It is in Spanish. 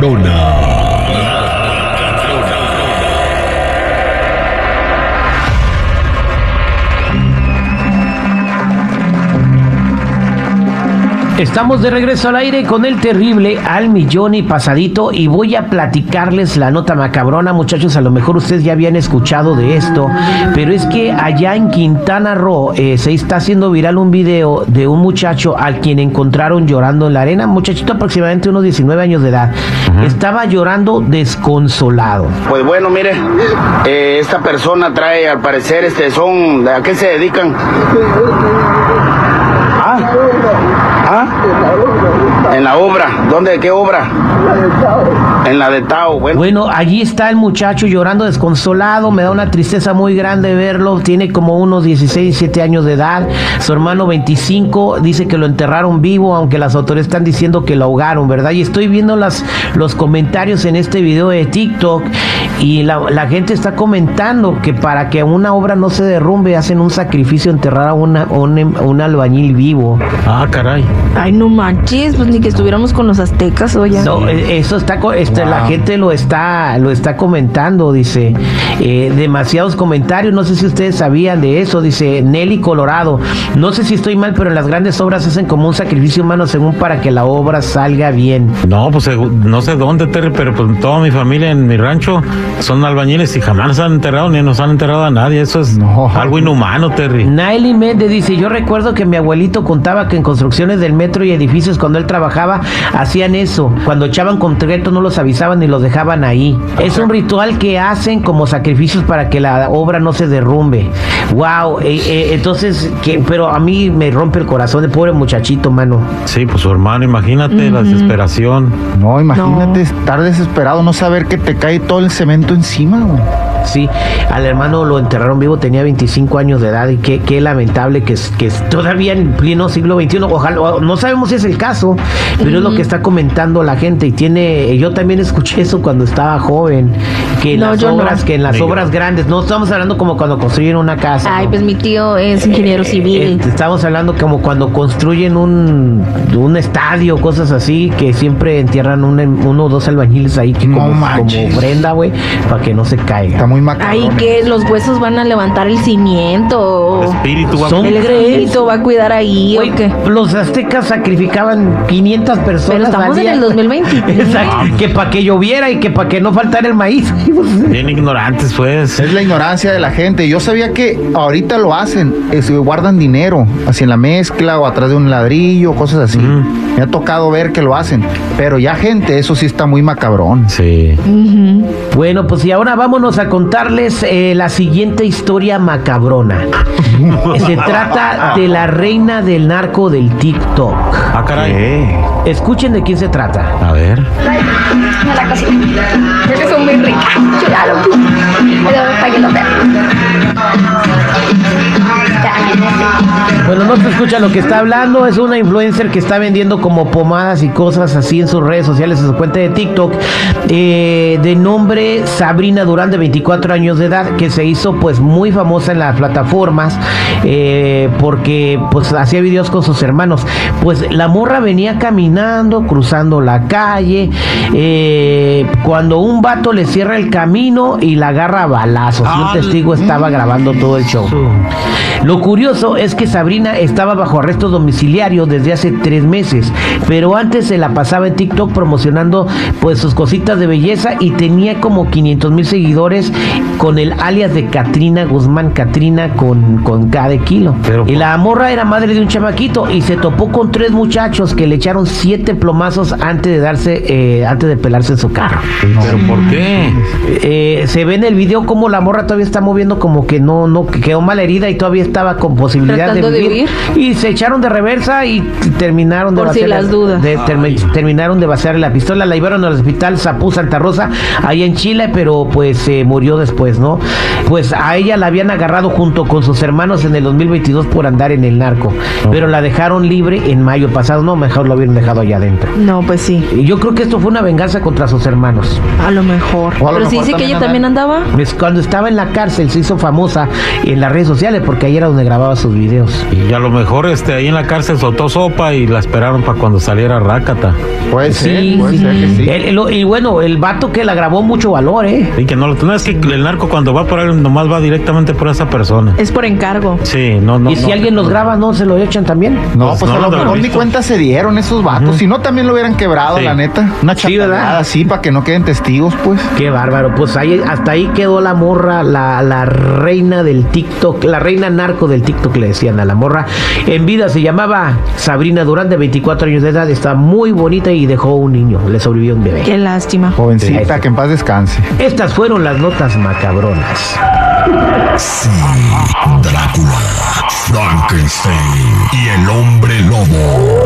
nota macabrona. Estamos de regreso al aire con el terrible al millón y pasadito y voy a platicarles la nota macabrona, muchachos, a lo mejor ustedes ya habían escuchado de esto, pero es que allá en Quintana Roo eh, se está haciendo viral un video de un muchacho al quien encontraron llorando en la arena, muchachito aproximadamente unos 19 años de edad, estaba llorando desconsolado. Pues bueno, mire, eh, esta persona trae, al parecer, este, son, ¿a qué se dedican? Ah, en la obra, ¿dónde? ¿Qué obra? En la de Tao, bueno. Bueno, allí está el muchacho llorando desconsolado, me da una tristeza muy grande verlo, tiene como unos 16, 17 años de edad, su hermano 25 dice que lo enterraron vivo, aunque las autoridades están diciendo que lo ahogaron, ¿verdad? Y estoy viendo las, los comentarios en este video de TikTok y la, la gente está comentando que para que una obra no se derrumbe hacen un sacrificio enterrar a una, un, un albañil vivo. Ah, caray. Ay, no manches, pues ni que estuviéramos con los aztecas. No, eh, eso está, este, la gente lo está, lo está comentando, dice, eh, demasiados comentarios, no sé si ustedes sabían de eso, dice Nelly Colorado, no sé si estoy mal, pero en las grandes obras hacen como un sacrificio humano según para que la obra salga bien. No, pues no sé dónde, Terry, pero pues toda mi familia en mi rancho son albañiles y jamás nos han enterrado ni nos han enterrado a nadie. Eso es algo inhumano, Terry. Naily Méndez dice, yo recuerdo que mi abuelito contaba que en construcciones del metro y edificios cuando él trabajaba hacían eso. Cuando echaban concreto no los avisaban ni los dejaban ahí. Es un ritual que hacen como sacrificios para que la obra no se derrumbe. Wow, entonces, que, pero a mí me rompe el corazón de pobre muchachito, mano. Sí, pues su hermano, imagínate la desesperación. No, imagínate estar desesperado, no saber que te cae todo el cemento encima, güey. Sí, al hermano lo enterraron vivo, tenía 25 años de edad y qué, qué lamentable que, es- que es todavía en pleno siglo XXI, ojalá, o- no sabemos si es el caso, pero es lo que está comentando la gente y tiene, yo también escuché eso cuando estaba joven, que en No, las no. obras, que en las obras grandes, no estamos hablando como cuando construyen una casa. Ay, ¿no? pues mi tío es ingeniero Eh, civil. eh, estamos hablando como cuando construyen un, un estadio, cosas así, que siempre entierran un- uno o dos albañiles ahí que No como, como prenda, güey, para que no se caiga. Está muy macabro. Ay, que los huesos van a levantar el cimiento. El espíritu va El espíritu va a cuidar ahí, ¿o qué? los aztecas sacrificaban 500 personas. Pero estamos al en el 2023. Exacto, que para que lloviera y que para que no faltara el maíz. bien ignorantes, pues. Es la ignorancia de la gente. Yo sabía que ahorita lo hacen, es, guardan dinero, así en la mezcla o atrás de un ladrillo, cosas así. Me ha tocado ver que lo hacen. Pero ya gente, eso sí está muy macabrón. Sí. Bueno, pues y ahora vámonos a contarles eh, la siguiente historia macabrona. Se trata de la reina del narco del TikTok. Ah, caray. ¿Qué? Escuchen de quién se trata. A ver. Bueno, no se escucha lo que está hablando. Es una influencer que está vendiendo como pomadas y cosas así en sus redes sociales, en su cuenta de TikTok, eh, de nombre Sabrina Durán, de 24 años de edad, que se hizo pues muy famosa en las plataformas eh, porque pues hacía videos con sus hermanos. Pues la morra venía caminando, cruzando la calle, eh, cuando un vato le cierra el camino y la agarra a balazos. Y un Ah, testigo estaba grabando todo el show. Lo curioso es que Sabrina estaba bajo arresto domiciliario desde hace tres meses, pero antes se la pasaba en TikTok promocionando pues sus cositas de belleza y tenía como 500 mil seguidores con el alias de Katrina Guzmán, Katrina con, con K de kilo. Pero, y la morra era madre de un chamaquito y se topó con tres muchachos que le echaron siete plomazos antes de darse, eh, antes de pelarse en su carro. ¿Pero por qué? Eh, se ve en el video como la morra todavía está moviendo como que no, no, que quedó mal herida y todavía estaba con posibilidad de vivir. y se echaron de reversa y terminaron de Por si vaciar las dudas. de- termi- terminaron de vaciar la pistola, la llevaron al hospital Zapú Santa Rosa, ahí en Chile, pero pues se murió después, ¿no? Pues a ella la habían agarrado junto con sus hermanos en el 2022 por andar en el narco, pero la dejaron libre en mayo pasado, no, mejor lo hubieran dejado allá adentro. No, pues sí. Y yo creo que esto fue una venganza contra sus hermanos. A lo mejor. O a lo Pero sí mejor dice que ella también también andaba. Pues, Cuando estaba en la cárcel se hizo famosa en las redes sociales porque ahí era donde grababa sus videos. Y a lo mejor este ahí en la cárcel soltó sopa y la esperaron para cuando saliera Rácata. Puede Sí, ser, puede sí. ser que sí. El- el- y bueno, el vato que la grabó mucho valor, ¿eh? Y que no lo no, es que el narco cuando va por él nomás va directamente por esa persona. Es por encargo. Sí, no, no. y si no. alguien los graba, ¿no se lo echan también? No, Pues pues no a lo mejor ni cuenta se dieron esos vatos. Si no, también lo hubieran quebrado, Sí. la neta. Una Sí, ¿verdad? chapeada así para que no queden testigos, pues. Qué bárbaro. Pues ahí, hasta ahí quedó la morra, la, la reina del TikTok, la reina narco del TikTok, le decían a la morra. En vida se llamaba Sabrina Durán, de 24 años de edad. Está muy bonita y dejó un niño. Le sobrevivió un bebé. Qué lástima. Jovencita, Sí. que en paz descanse. Estas fueron las notas macabronas. Sí, Drácula, Frankenstein y el hombre lobo.